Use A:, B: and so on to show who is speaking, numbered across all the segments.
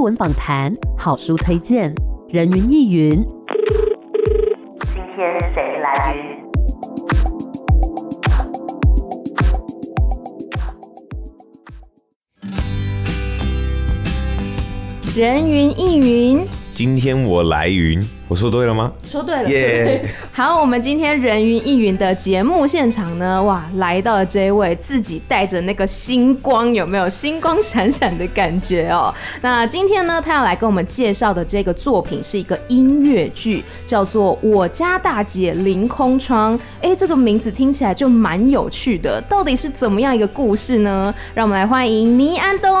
A: 艺文访谈、好书推荐、人云亦云。今天谁来
B: 云？人云亦云。
C: 今天我来云。我说对了吗？
B: 说对了。Yeah. 好，我们今天人云亦云的节目现场呢，哇，来到了这一位自己带着那个星光，有没有星光闪闪的感觉哦？那今天呢，他要来跟我们介绍的这个作品是一个音乐剧，叫做《我家大姐凌空窗》。哎，这个名字听起来就蛮有趣的，到底是怎么样一个故事呢？让我们来欢迎倪安东。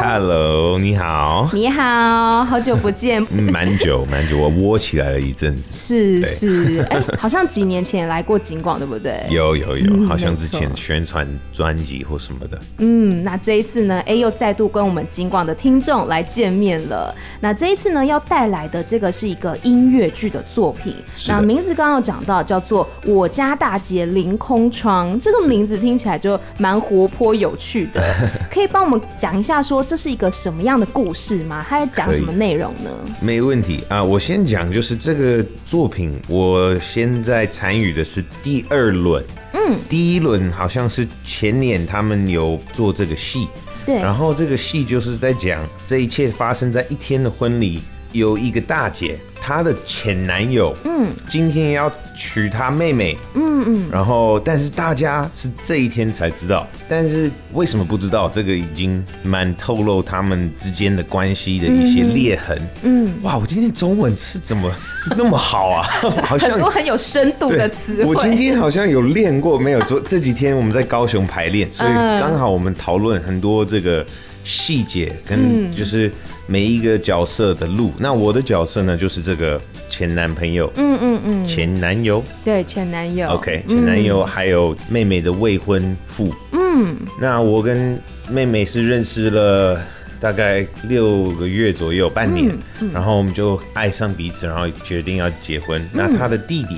C: Hello，你好。
B: 你好，好久不见。
C: 蛮久蛮久，我窝起来了一阵子。
B: 是是，哎、欸，好像几年前来过景广，对不对？
C: 有有有，嗯、好像之前宣传专辑或什么的。
B: 嗯，那这一次呢，哎、欸，又再度跟我们景广的听众来见面了。那这一次呢，要带来的这个是一个音乐剧的作品。那名字刚刚有讲到，叫做《我家大姐凌空窗》。这个名字听起来就蛮活泼有趣的，可以帮我们讲一下，说这是一个什么样的故事吗？他在讲什么内容呢？
C: 没问题啊，我先讲就是。就是这个作品，我现在参与的是第二轮。嗯，第一轮好像是前年他们有做这个戏，对。然后这个戏就是在讲这一切发生在一天的婚礼，有一个大姐。她的前男友，嗯，今天要娶她妹妹，嗯嗯，然后但是大家是这一天才知道，但是为什么不知道？这个已经蛮透露他们之间的关系的一些裂痕，嗯，哇，我今天中文是怎么那么好啊？好像
B: 很多很有深度的词汇。
C: 我今天好像有练过，没有？昨这几天我们在高雄排练，所以刚好我们讨论很多这个。细节跟就是每一个角色的路，嗯、那我的角色呢，就是这个前男朋友，嗯嗯嗯，前男友，
B: 对，前男友
C: ，OK，前男友还有妹妹的未婚夫，嗯，那我跟妹妹是认识了大概六个月左右，半年，嗯嗯、然后我们就爱上彼此，然后决定要结婚。嗯、那他的弟弟。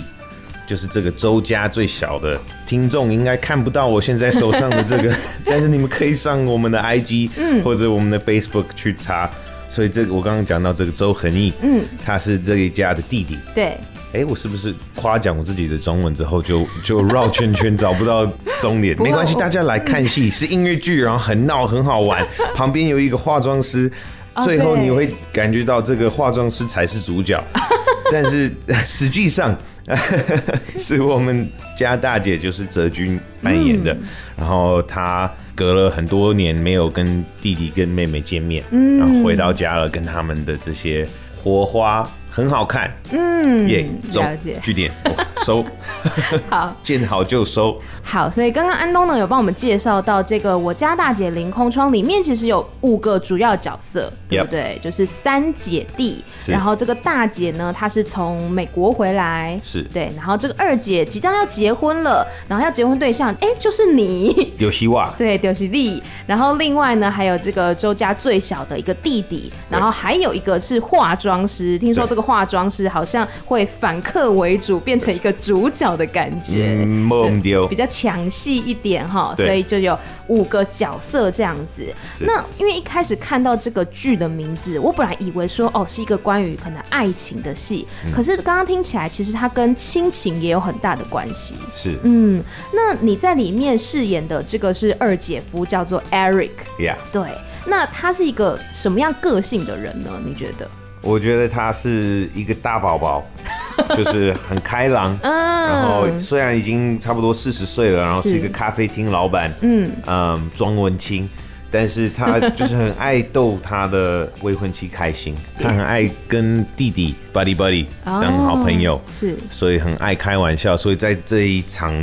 C: 就是这个周家最小的听众应该看不到我现在手上的这个，但是你们可以上我们的 IG，或者我们的 Facebook 去查。所以这个我刚刚讲到这个周恒毅，嗯，他是这一家的弟弟。
B: 对，
C: 哎，我是不是夸奖我自己的中文之后就就绕圈圈找不到终点？没关系，大家来看戏 是音乐剧，然后很闹很好玩，旁边有一个化妆师，最后你会感觉到这个化妆师才是主角，但是实际上。是我们家大姐，就是泽君扮演的。嗯、然后她隔了很多年没有跟弟弟跟妹妹见面，嗯、然后回到家了，跟他们的这些火花。很好看，嗯，耶，了解，据点，收，
B: 好，
C: 见好就收，
B: 好，所以刚刚安东呢有帮我们介绍到这个我家大姐凌空窗里面其实有五个主要角色，对不对？就是三姐弟，然后这个大姐呢，她是从美国回来，
C: 是。
B: 对，然后这个二姐即将要结婚了，然后要结婚对象，哎，就是你，
C: 丢希望，
B: 对，丢西利，然后另外呢还有这个周家最小的一个弟弟，然后还有一个是化妆师，听说这个。化妆师好像会反客为主，变成一个主角的感觉，嗯、比较抢戏一点哈，所以就有五个角色这样子。那因为一开始看到这个剧的名字，我本来以为说哦是一个关于可能爱情的戏，嗯、可是刚刚听起来其实它跟亲情也有很大的关系。
C: 是，
B: 嗯，那你在里面饰演的这个是二姐夫，叫做 Eric，Yeah. 对，那他是一个什么样个性的人呢？你觉得？
C: 我觉得他是一个大宝宝，就是很开朗，然后虽然已经差不多四十岁了，然后是一个咖啡厅老板，嗯。嗯，庄文清，但是他就是很爱逗他的未婚妻开心，他很爱跟弟弟 buddy buddy 当好朋友，是，所以很爱开玩笑，所以在这一场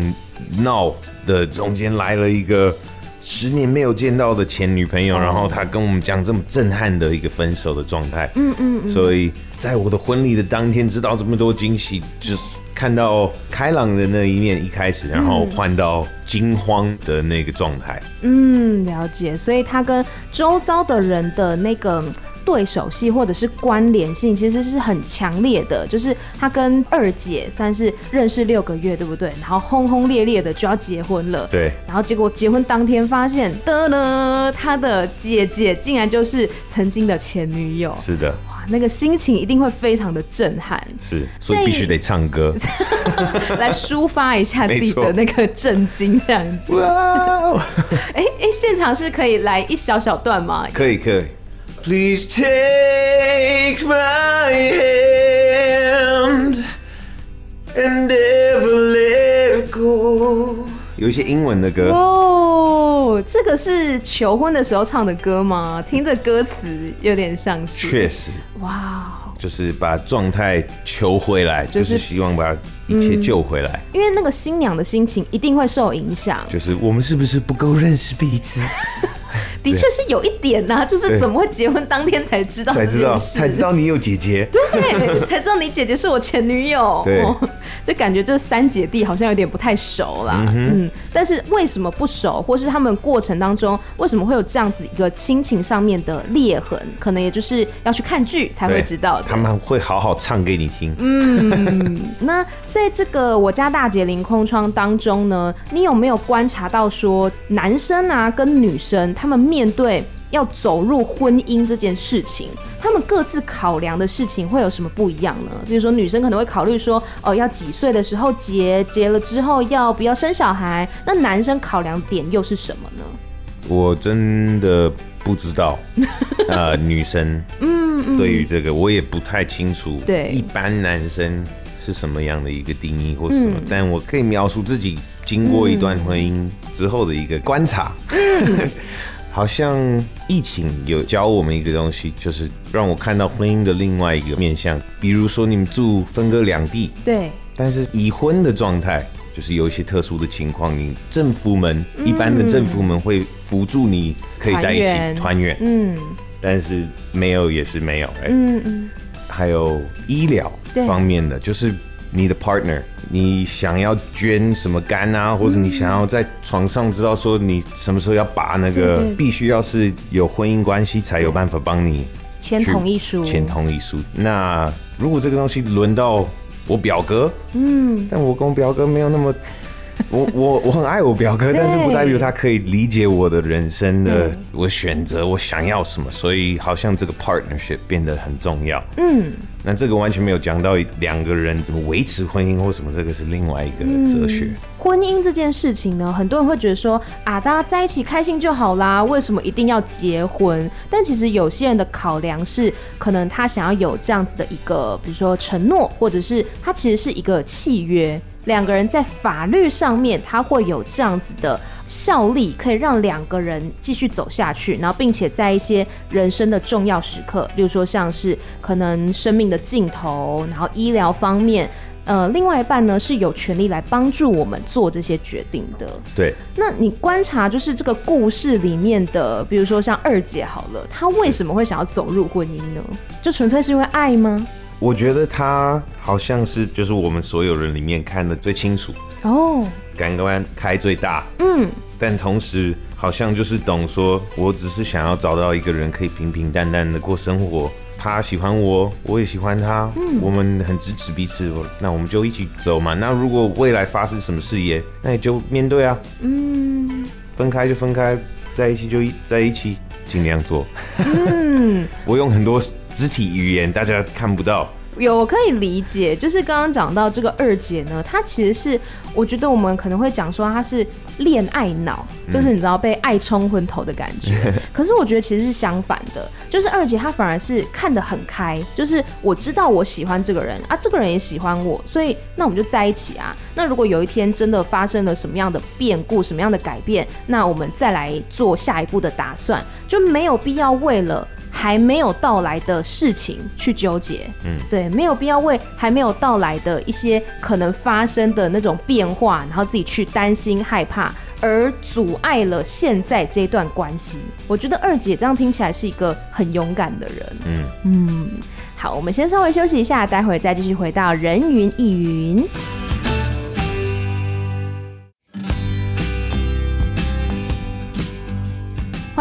C: 闹的中间来了一个。十年没有见到的前女朋友，然后他跟我们讲这么震撼的一个分手的状态，嗯嗯，所以在我的婚礼的当天知道这么多惊喜，就是看到开朗的那一面一开始，然后换到惊慌的那个状态，
B: 嗯，了解，所以他跟周遭的人的那个。对手戏或者是关联性，其实是很强烈的。就是他跟二姐算是认识六个月，对不对？然后轰轰烈烈的就要结婚了。
C: 对。
B: 然后结果结婚当天发现，的了，他的姐姐竟然就是曾经的前女友。
C: 是的。
B: 那个心情一定会非常的震撼，
C: 是，所以必须得唱歌
B: 来抒发一下自己的那个震惊，这样子。哇！哎哎，现场是可以来一小小段吗？
C: 可以可以。Please take my hand and never let go。有一些英文的歌
B: 哦，这个是求婚的时候唱的歌吗？听着歌词有点像是，
C: 确实，哇，就是把状态求回来，就是、就是希望把一切救回来、
B: 嗯。因为那个新娘的心情一定会受影响，
C: 就是我们是不是不够认识彼此？
B: 的确是有一点呐、啊，就是怎么会结婚当天才知道？
C: 才知道，才知道你有姐姐，
B: 对，才知道你姐姐是我前女友，
C: 对，
B: 就感觉这三姐弟好像有点不太熟啦。嗯，嗯，但是为什么不熟，或是他们过程当中为什么会有这样子一个亲情上面的裂痕？可能也就是要去看剧才会知道的。
C: 他们会好好唱给你听。
B: 嗯，那在这个我家大姐临空窗当中呢，你有没有观察到说男生啊跟女生他们面对要走入婚姻这件事情，他们各自考量的事情会有什么不一样呢？比如说，女生可能会考虑说，哦、呃，要几岁的时候结，结了之后要不要生小孩？那男生考量点又是什么呢？
C: 我真的不知道，呃，女生，嗯，对于这个我也不太清楚。对，一般男生是什么样的一个定义或什么？嗯、但我可以描述自己经过一段婚姻之后的一个观察。嗯好像疫情有教我们一个东西，就是让我看到婚姻的另外一个面向。比如说，你们住分隔两地，
B: 对，
C: 但是已婚的状态，就是有一些特殊的情况，你政府们、嗯、一般的政府们会辅助你可以在一起团圆，嗯，但是没有也是没有，嗯嗯，还有医疗方面的，就是。你的 partner，你想要捐什么肝啊，或者你想要在床上知道说你什么时候要拔那个，必须要是有婚姻关系才有办法帮你
B: 签同意书。
C: 签同意书。那如果这个东西轮到我表哥，嗯，但我跟我表哥没有那么。我我我很爱我表哥，但是不代表他可以理解我的人生的我选择，我想要什么，所以好像这个 partnership 变得很重要。嗯，那这个完全没有讲到两个人怎么维持婚姻或什么，这个是另外一个哲学。嗯，
B: 婚姻这件事情呢，很多人会觉得说啊，大家在一起开心就好啦，为什么一定要结婚？但其实有些人的考量是，可能他想要有这样子的一个，比如说承诺，或者是他其实是一个契约。两个人在法律上面，他会有这样子的效力，可以让两个人继续走下去，然后并且在一些人生的重要时刻，例如说像是可能生命的尽头，然后医疗方面，呃，另外一半呢是有权利来帮助我们做这些决定的。
C: 对，
B: 那你观察就是这个故事里面的，比如说像二姐好了，她为什么会想要走入婚姻呢？就纯粹是因为爱吗？
C: 我觉得她好像是就是我们所有人里面看的最清楚哦，感官开最大，嗯，但同时好像就是懂说，我只是想要找到一个人可以平平淡淡的过生活，他喜欢我，我也喜欢他，嗯，我们很支持彼此，那我们就一起走嘛。那如果未来发生什么事业，那也就面对啊，嗯，分开就分开，在一起就一在一起。尽量做。嗯，我用很多肢体语言，大家看不到。
B: 有，我可以理解，就是刚刚讲到这个二姐呢，她其实是，我觉得我们可能会讲说她是恋爱脑，就是你知道被爱冲昏头的感觉。嗯、可是我觉得其实是相反的，就是二姐她反而是看得很开，就是我知道我喜欢这个人啊，这个人也喜欢我，所以那我们就在一起啊。那如果有一天真的发生了什么样的变故，什么样的改变，那我们再来做下一步的打算，就没有必要为了。还没有到来的事情去纠结，嗯，对，没有必要为还没有到来的一些可能发生的那种变化，然后自己去担心害怕，而阻碍了现在这段关系。我觉得二姐这样听起来是一个很勇敢的人，嗯嗯。好，我们先稍微休息一下，待会再继续回到人云亦云。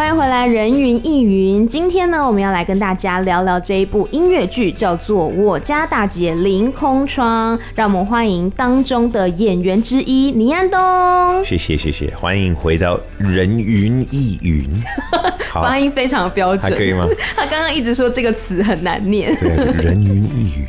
B: 欢欢迎回来，人云亦云。今天呢，我们要来跟大家聊聊这一部音乐剧，叫做《我家大姐凌空窗》。让我们欢迎当中的演员之一倪安东。
C: 谢谢谢谢，欢迎回到人云亦云。
B: 发音非常标准，
C: 还可以吗？
B: 他刚刚一直说这个词很难念。
C: 对，人云亦云。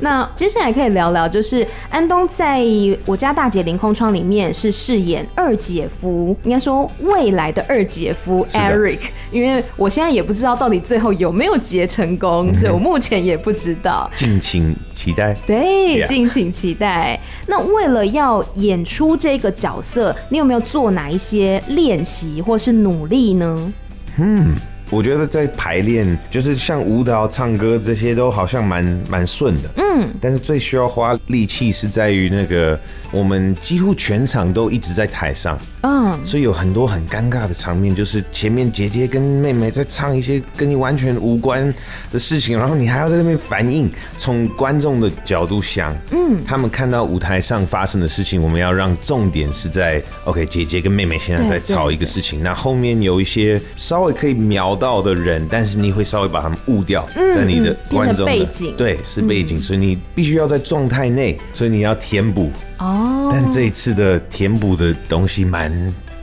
B: 那接下来可以聊聊，就是安东在我家大姐凌空窗里面是饰演二姐夫，应该说未来的二姐夫 Eric。因为我现在也不知道到底最后有没有结成功，所以我目前也不知道。
C: 敬请期待。
B: 对，敬请期待。那为了要演出这个角色，你有没有做哪一些练习或是努力呢？
C: 嗯。我觉得在排练，就是像舞蹈、唱歌这些都好像蛮蛮顺的，嗯，但是最需要花力气是在于那个，我们几乎全场都一直在台上，嗯，所以有很多很尴尬的场面，就是前面姐姐跟妹妹在唱一些跟你完全无关的事情，然后你还要在那边反应，从观众的角度想，嗯，他们看到舞台上发生的事情，我们要让重点是在，OK，姐姐跟妹妹现在在吵一个事情，那后面有一些稍微可以瞄到的人，但是你会稍微把他们误掉，在你的观众的
B: 背景，
C: 对，是背景，所以你必须要在状态内，所以你要填补。哦。但这一次的填补的东西蛮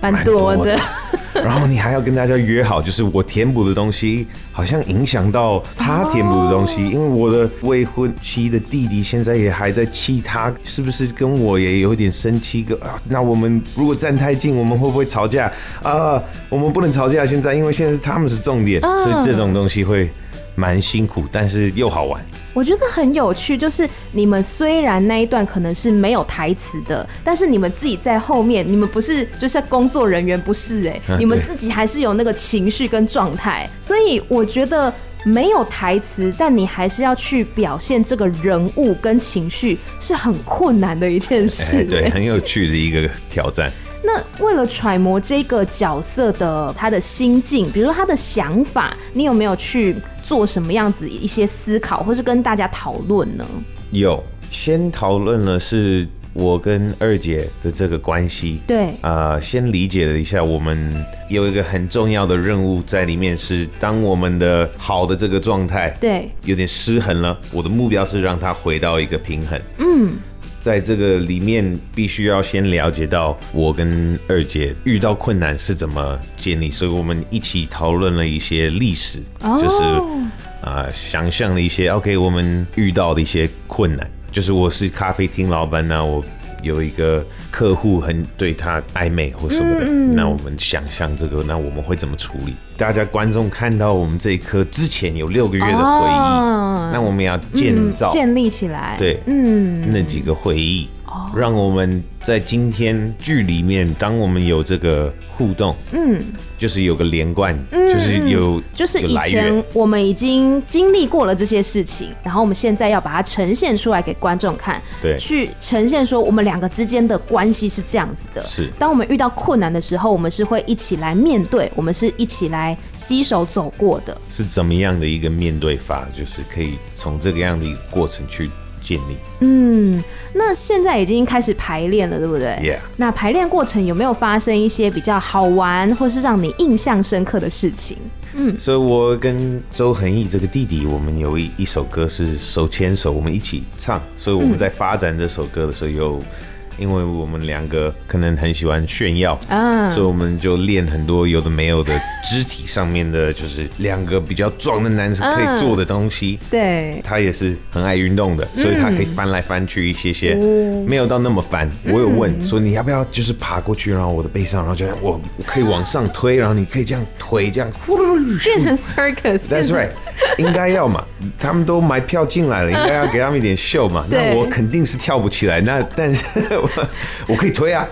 C: 蛮多的。然后你还要跟大家约好，就是我填补的东西好像影响到他填补的东西，因为我的未婚妻的弟弟现在也还在气他，是不是跟我也有点生气？个啊，那我们如果站太近，我们会不会吵架啊？我们不能吵架，现在因为现在是他们是重点，所以这种东西会。蛮辛苦，但是又好玩。
B: 我觉得很有趣，就是你们虽然那一段可能是没有台词的，但是你们自己在后面，你们不是就是工作人员，不是哎、欸，你们自己还是有那个情绪跟状态。所以我觉得没有台词，但你还是要去表现这个人物跟情绪，是很困难的一件事、欸。
C: 对，很有趣的一个挑战。
B: 那为了揣摩这个角色的他的心境，比如说他的想法，你有没有去做什么样子一些思考，或是跟大家讨论呢？
C: 有，先讨论了是我跟二姐的这个关系。对，啊、呃，先理解了一下，我们有一个很重要的任务在里面，是当我们的好的这个状态，对，有点失衡了。我的目标是让它回到一个平衡。嗯。在这个里面，必须要先了解到我跟二姐遇到困难是怎么建立，所以我们一起讨论了一些历史，oh. 就是啊、呃，想象了一些 OK，我们遇到的一些困难，就是我是咖啡厅老板呢，我。有一个客户很对他暧昧或什么的，嗯嗯，那我们想象这个，那我们会怎么处理？大家观众看到我们这一颗之前有六个月的回忆，哦，那我们要建造、嗯、建
B: 立起来，
C: 对，嗯，那几个回忆。让我们在今天剧里面，当我们有这个互动，嗯，就是有个连贯，嗯，就是有，
B: 就是以前我们已经经历过了这些事情，然后我们现在要把它呈现出来给观众看，对，去呈现说我们两个之间的关系是这样子的。是，当我们遇到困难的时候，我们是会一起来面对，我们是一起来携手走过的。
C: 是怎么样的一个面对法？就是可以从这个样的一个过程去。建立。
B: 嗯，那现在已经开始排练了，对不对
C: ？Yeah.
B: 那排练过程有没有发生一些比较好玩，或是让你印象深刻的事情？嗯，
C: 所以我跟周恒毅这个弟弟，我们有一一首歌是手牵手，我们一起唱。所以我们在发展这首歌的时候有。因为我们两个可能很喜欢炫耀啊，所以我们就练很多有的没有的肢体上面的，就是两个比较壮的男生可以做的东西。对，他也是很爱运动的，所以他可以翻来翻去一些些，没有到那么翻。我有问说，你要不要就是爬过去，然后我的背上，然后就我我可以往上推，然后你可以这样推，这样
B: 变成 circus。
C: That's right，应该要嘛，他们都买票进来了，应该要给他们一点秀嘛。那我肯定是跳不起来，那但是。我可以推啊。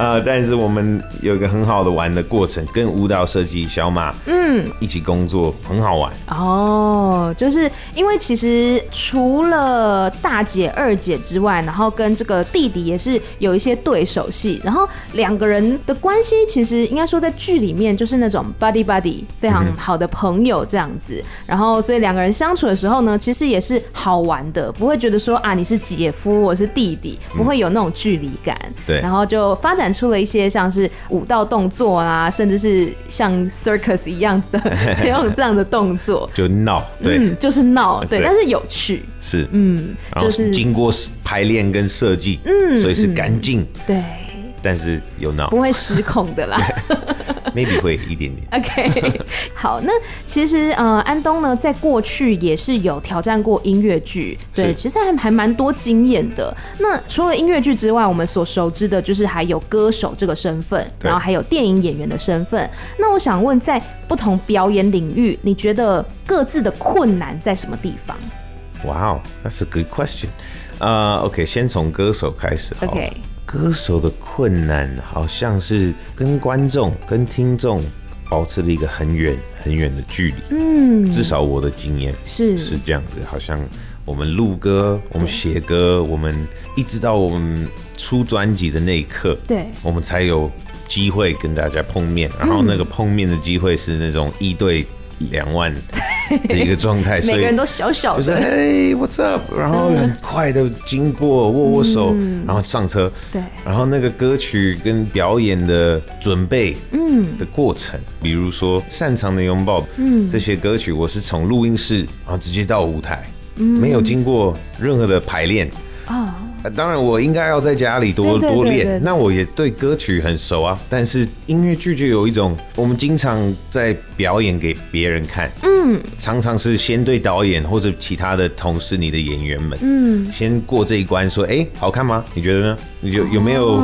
C: 呃，但是我们有一个很好的玩的过程，跟舞蹈设计小马嗯一起工作很好玩
B: 哦。就是因为其实除了大姐、二姐之外，然后跟这个弟弟也是有一些对手戏，然后两个人的关系其实应该说在剧里面就是那种 buddy buddy 非常好的朋友这样子。嗯、然后所以两个人相处的时候呢，其实也是好玩的，不会觉得说啊你是姐夫我是弟弟，不会有那种距离感。对，然后就发展。展出了一些像是舞蹈动作啊，甚至是像 circus 一样的这样这样的动作，
C: 就闹，对，
B: 嗯、就是闹，对，对，但是有趣，
C: 是，
B: 嗯，就是
C: 经过排练跟设计，嗯，所以是干净，
B: 对。
C: 但是有闹，
B: 不会失控的啦
C: ，maybe 会一点点。
B: OK，好，那其实呃，安东呢，在过去也是有挑战过音乐剧，对，其实还还蛮多经验的。那除了音乐剧之外，我们所熟知的就是还有歌手这个身份，然后还有电影演员的身份。那我想问，在不同表演领域，你觉得各自的困难在什么地方
C: ？Wow, that's a good question. 呃、uh,，OK，先从歌手开始。
B: OK。
C: 歌手的困难好像是跟观众、跟听众保持了一个很远很远的距离。嗯，至少我的经验是是这样子。好像我们录歌、我们写歌，我们一直到我们出专辑的那一刻，对，我们才有机会跟大家碰面。然后那个碰面的机会是那种一对两万。的一个状态，所以
B: 每个人都小小的，
C: 就是嘿，What's up？然后很快的经过，握握手，然后上车。对，然后那个歌曲跟表演的准备，嗯，的过程，比如说擅长的拥抱，嗯，这些歌曲，我是从录音室，然后直接到舞台，没有经过任何的排练啊。当然，我应该要在家里多多练。那我也对歌曲很熟啊，但是音乐剧就有一种，我们经常在表演给别人看，嗯，常常是先对导演或者其他的同事、你的演员们，嗯，先过这一关，说，哎，好看吗？你觉得呢？你有有没有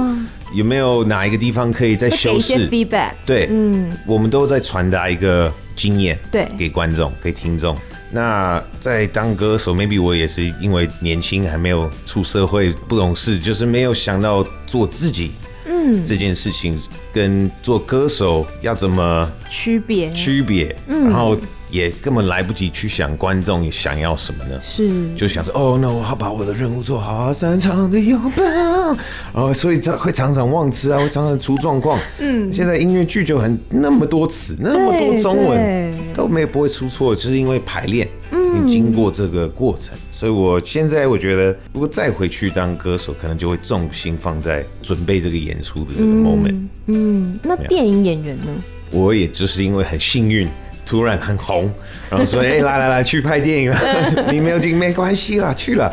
C: 有没有哪一个地方可以再修饰
B: ？feedback，
C: 对，嗯，我们都在传达一个经验，对，给观众、给听众。那在当歌手，maybe 我也是因为年轻还没有出社会，不懂事，就是没有想到做自己，嗯，这件事情跟做歌手要怎么区别。区别，嗯，然后。也根本来不及去想观众想要什么呢？是，就想着哦，那我要把我的任务做好啊，擅长的拥抱，然后所以会常常忘词啊，会常常出状况。嗯，现在音乐剧就很那么多词，那么多中文都没有不会出错，就是因为排练，嗯，经过这个过程。所以我现在我觉得，如果再回去当歌手，可能就会重心放在准备这个演出的这个 moment。
B: 嗯，嗯，那电影演员呢？
C: 我也就是因为很幸运。突然很红，然后说：“哎、欸，来来来，去拍电影了。你没有进没关系啦，去了。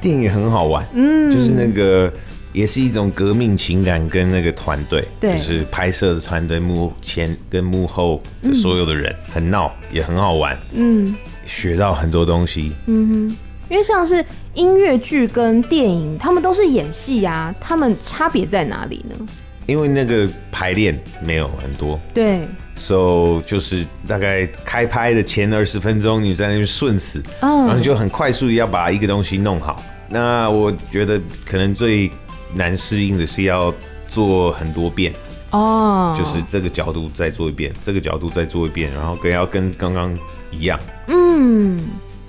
C: 电影很好玩，嗯，就是那个也是一种革命情感，跟那个团队，对，就是拍摄的团队幕前跟幕后的所有的人，嗯、很闹也很好玩，嗯，学到很多东西，
B: 嗯哼。因为像是音乐剧跟电影，他们都是演戏啊，他们差别在哪里呢？
C: 因为那个排练没有很多，
B: 对。”
C: So 就是大概开拍的前二十分钟，你在那边顺死，oh. 然后就很快速要把一个东西弄好。那我觉得可能最难适应的是要做很多遍哦，oh. 就是这个角度再做一遍，这个角度再做一遍，然后跟要跟刚刚一样，嗯。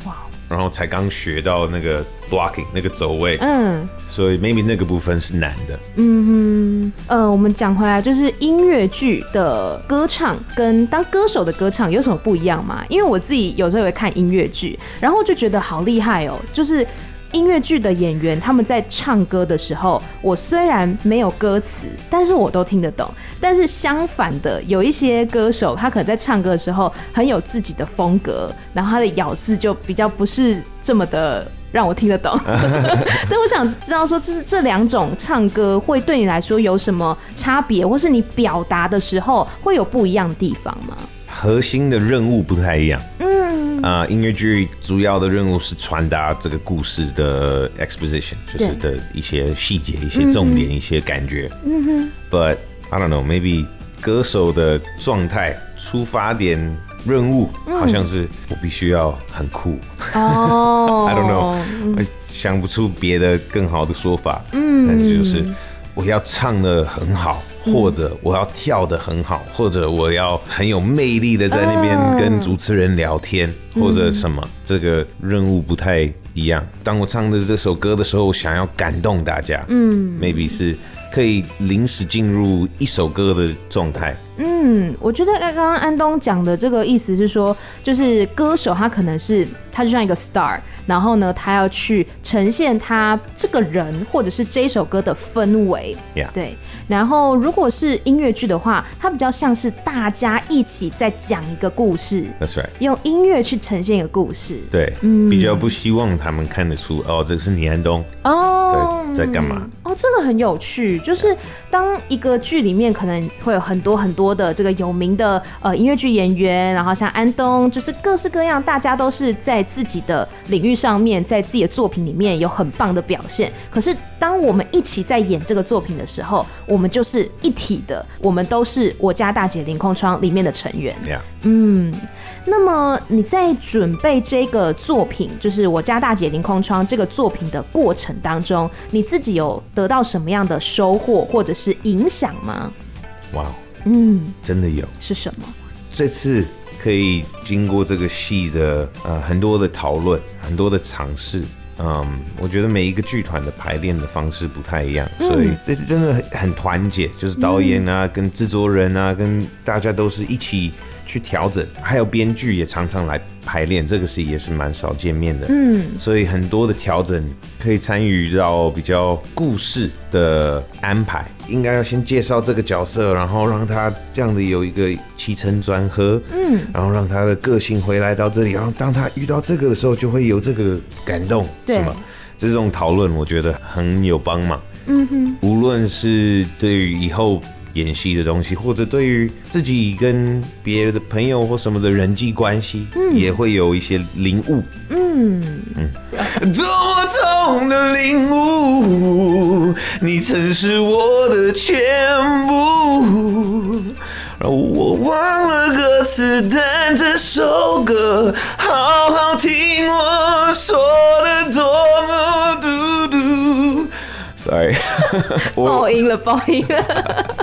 C: 哇然后才刚学到那个 blocking 那个走位，嗯，所以 maybe 那个部分是难的。
B: 嗯哼，呃，我们讲回来，就是音乐剧的歌唱跟当歌手的歌唱有什么不一样吗？因为我自己有时候也会看音乐剧，然后就觉得好厉害哦，就是。音乐剧的演员，他们在唱歌的时候，我虽然没有歌词，但是我都听得懂。但是相反的，有一些歌手，他可能在唱歌的时候很有自己的风格，然后他的咬字就比较不是这么的让我听得懂。对我想知道说，就是这两种唱歌会对你来说有什么差别，或是你表达的时候会有不一样的地方吗？
C: 核心的任务不太一样。啊、呃，音乐剧主要的任务是传达这个故事的 exposition，就是的一些细节、一些重点、嗯、一些感觉。嗯哼。But I don't know, maybe 歌手的状态、出发点、任务，好像是我必须要很酷。哦。I don't know，我想不出别的更好的说法。嗯。但是就是我要唱的很好。或者我要跳得很好，或者我要很有魅力的在那边跟主持人聊天，或者什么，这个任务不太一样。当我唱的这首歌的时候，我想要感动大家，嗯，maybe 是可以临时进入一首歌的状态。
B: 嗯，我觉得刚刚安东讲的这个意思是说，就是歌手他可能是他就像一个 star。然后呢，他要去呈现他这个人或者是这一首歌的氛
C: 围.
B: 对。然后如果是音乐剧的话，它比较像是大家一起在讲一个故事
C: ，That's right，
B: 用音乐去呈现一个故事。
C: 对，嗯，比较不希望他们看得出哦，这个是倪安东哦，在在干嘛？
B: 哦，这个很有趣，就是当一个剧里面可能会有很多很多的这个有名的呃音乐剧演员，然后像安东，就是各式各样，大家都是在自己的领域。上面在自己的作品里面有很棒的表现，可是当我们一起在演这个作品的时候，我们就是一体的，我们都是我家大姐凌空窗里面的成
C: 员。
B: 嗯，那么你在准备这个作品，就是我家大姐凌空窗这个作品的过程当中，你自己有得到什么样的收获或者是影响吗？
C: 哇，
B: 嗯，
C: 真的有，
B: 是什么？
C: 这次。可以经过这个戏的呃很多的讨论，很多的尝试，嗯，我觉得每一个剧团的排练的方式不太一样，嗯、所以这次真的很很团结，就是导演啊，嗯、跟制作人啊，跟大家都是一起。去调整，还有编剧也常常来排练，这个是也是蛮少见面的。嗯，所以很多的调整可以参与到比较故事的安排，应该要先介绍这个角色，然后让他这样的有一个起承转合。嗯，然后让他的个性回来到这里，然后当他遇到这个的时候，就会有这个感动，对是吗？这种讨论我觉得很有帮忙。嗯哼，无论是对于以后。演戏的东西，或者对于自己跟别的朋友或什么的人际关系，嗯、也会有一些领悟。嗯嗯，多么痛的领悟，你曾是我的全部。我忘了歌词，但这首歌好好听，我说的多么嘟嘟。Sorry，
B: 爆音了，爆音了。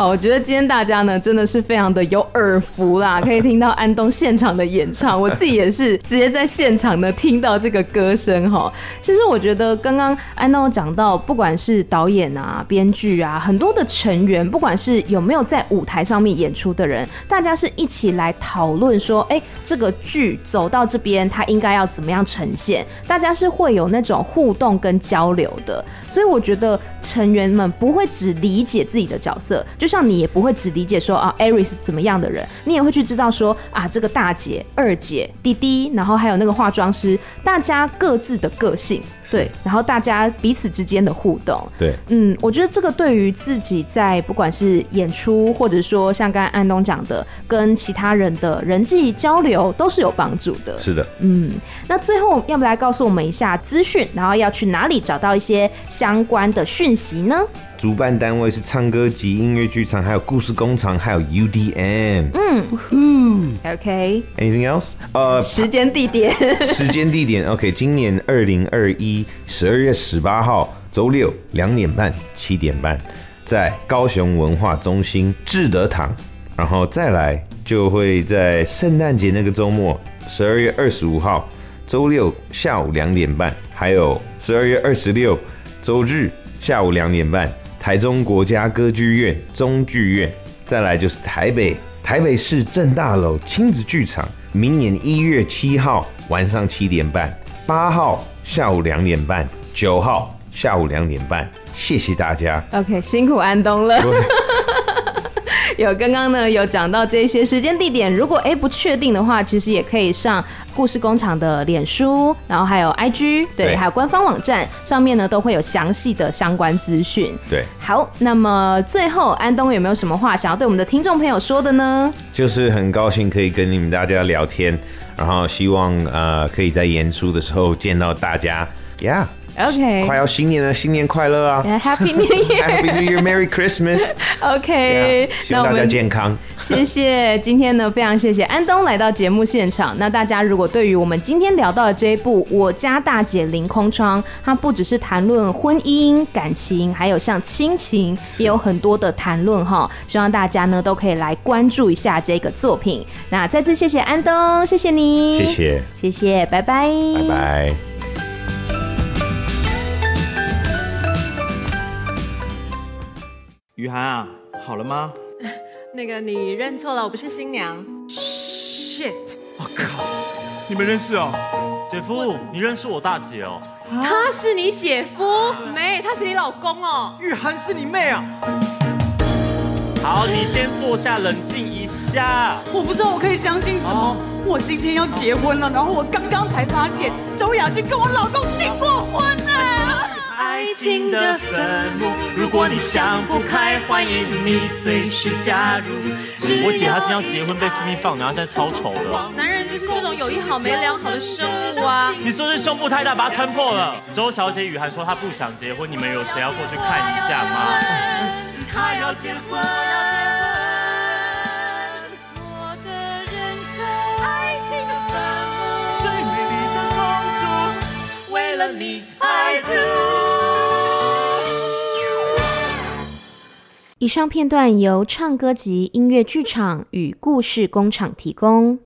B: 好，我觉得今天大家呢真的是非常的有耳福啦，可以听到安东现场的演唱，我自己也是直接在现场呢听到这个歌声哈。其实我觉得刚刚安东讲到，不管是导演啊、编剧啊，很多的成员，不管是有没有在舞台上面演出的人，大家是一起来讨论说，哎，这个剧走到这边，它应该要怎么样呈现？大家是会有那种互动跟交流的，所以我觉得成员们不会只理解自己的角色，就。像你也不会只理解说啊，Aris 是怎么样的人，你也会去知道说啊，这个大姐、二姐、弟弟，然后还有那个化妆师，大家各自的个性。对，然后大家彼此之间的互动，
C: 对，
B: 嗯，我觉得这个对于自己在不管是演出，或者说像刚才安东讲的，跟其他人的人际交流都是有帮助的。
C: 是的，
B: 嗯，那最后要不来告诉我们一下资讯，然后要去哪里找到一些相关的讯息呢？
C: 主办单位是唱歌及音乐剧场，还有故事工厂，还有 UDM。嗯
B: ，OK。
C: Anything else？呃，
B: 时间地点，
C: 时间地点，OK。今年二零二一十二月十八号周六两点半七点半，在高雄文化中心志德堂，然后再来就会在圣诞节那个周末十二月二十五号周六下午两点半，还有十二月二十六周日下午两点半。台中国家歌剧院中剧院，再来就是台北台北市政大楼亲子剧场，明年一月七号晚上七点半，八号下午两点半，九号下午两点半，谢谢大家。
B: OK，辛苦安东了。有刚刚呢有讲到这些时间地点，如果哎不确定的话，其实也可以上故事工厂的脸书，然后还有 IG，对，对还有官方网站上面呢都会有详细的相关资讯。
C: 对，
B: 好，那么最后安东有没有什么话想要对我们的听众朋友说的呢？
C: 就是很高兴可以跟你们大家聊天，然后希望呃可以在演出的时候见到大家，Yeah。
B: OK，
C: 快要新年了，新年快乐啊！
B: Happy New Year，Happy
C: New Year，Merry Christmas。
B: OK，
C: 希望大家健康。
B: 谢谢，今天呢非常谢谢安东来到节目现场。那大家如果对于我们今天聊到的这一部《我家大姐凌空窗》，它不只是谈论婚姻感情，还有像亲情，也有很多的谈论哈。希望大家呢都可以来关注一下这个作品。那再次谢谢安东，谢谢你，
C: 谢谢，
B: 谢谢，拜拜，
C: 拜拜。
D: 涵啊，好了吗？
E: 那个你认错了，我不是新娘。
D: Shit！我靠，你们认识哦？
F: 姐夫，你认识我大姐哦？
E: 他是你姐夫？没，他是你老公哦。
D: 雨涵是你妹啊？
F: 好，你先坐下，冷静一下。
G: 我不知道我可以相信什么。哦、我今天要结婚了，然后我刚刚才发现周雅君跟我老公订过婚呢。
H: 爱情的坟墓，如果你想不开，欢迎你随时加入。
F: 我姐她今天要结婚，被私密放鸟，现在超丑的。
E: 男人就是这种有一好没两好的生物啊！
F: 你说是胸部太大，把它撑破了。周小姐雨涵说她不想结婚，你们有谁要过去看一下吗？她要结婚，要结婚。我的人生，爱情的坟墓，最美丽的公主，为了你，I do。
B: 以上片段由唱歌集音乐剧场与故事工厂提供。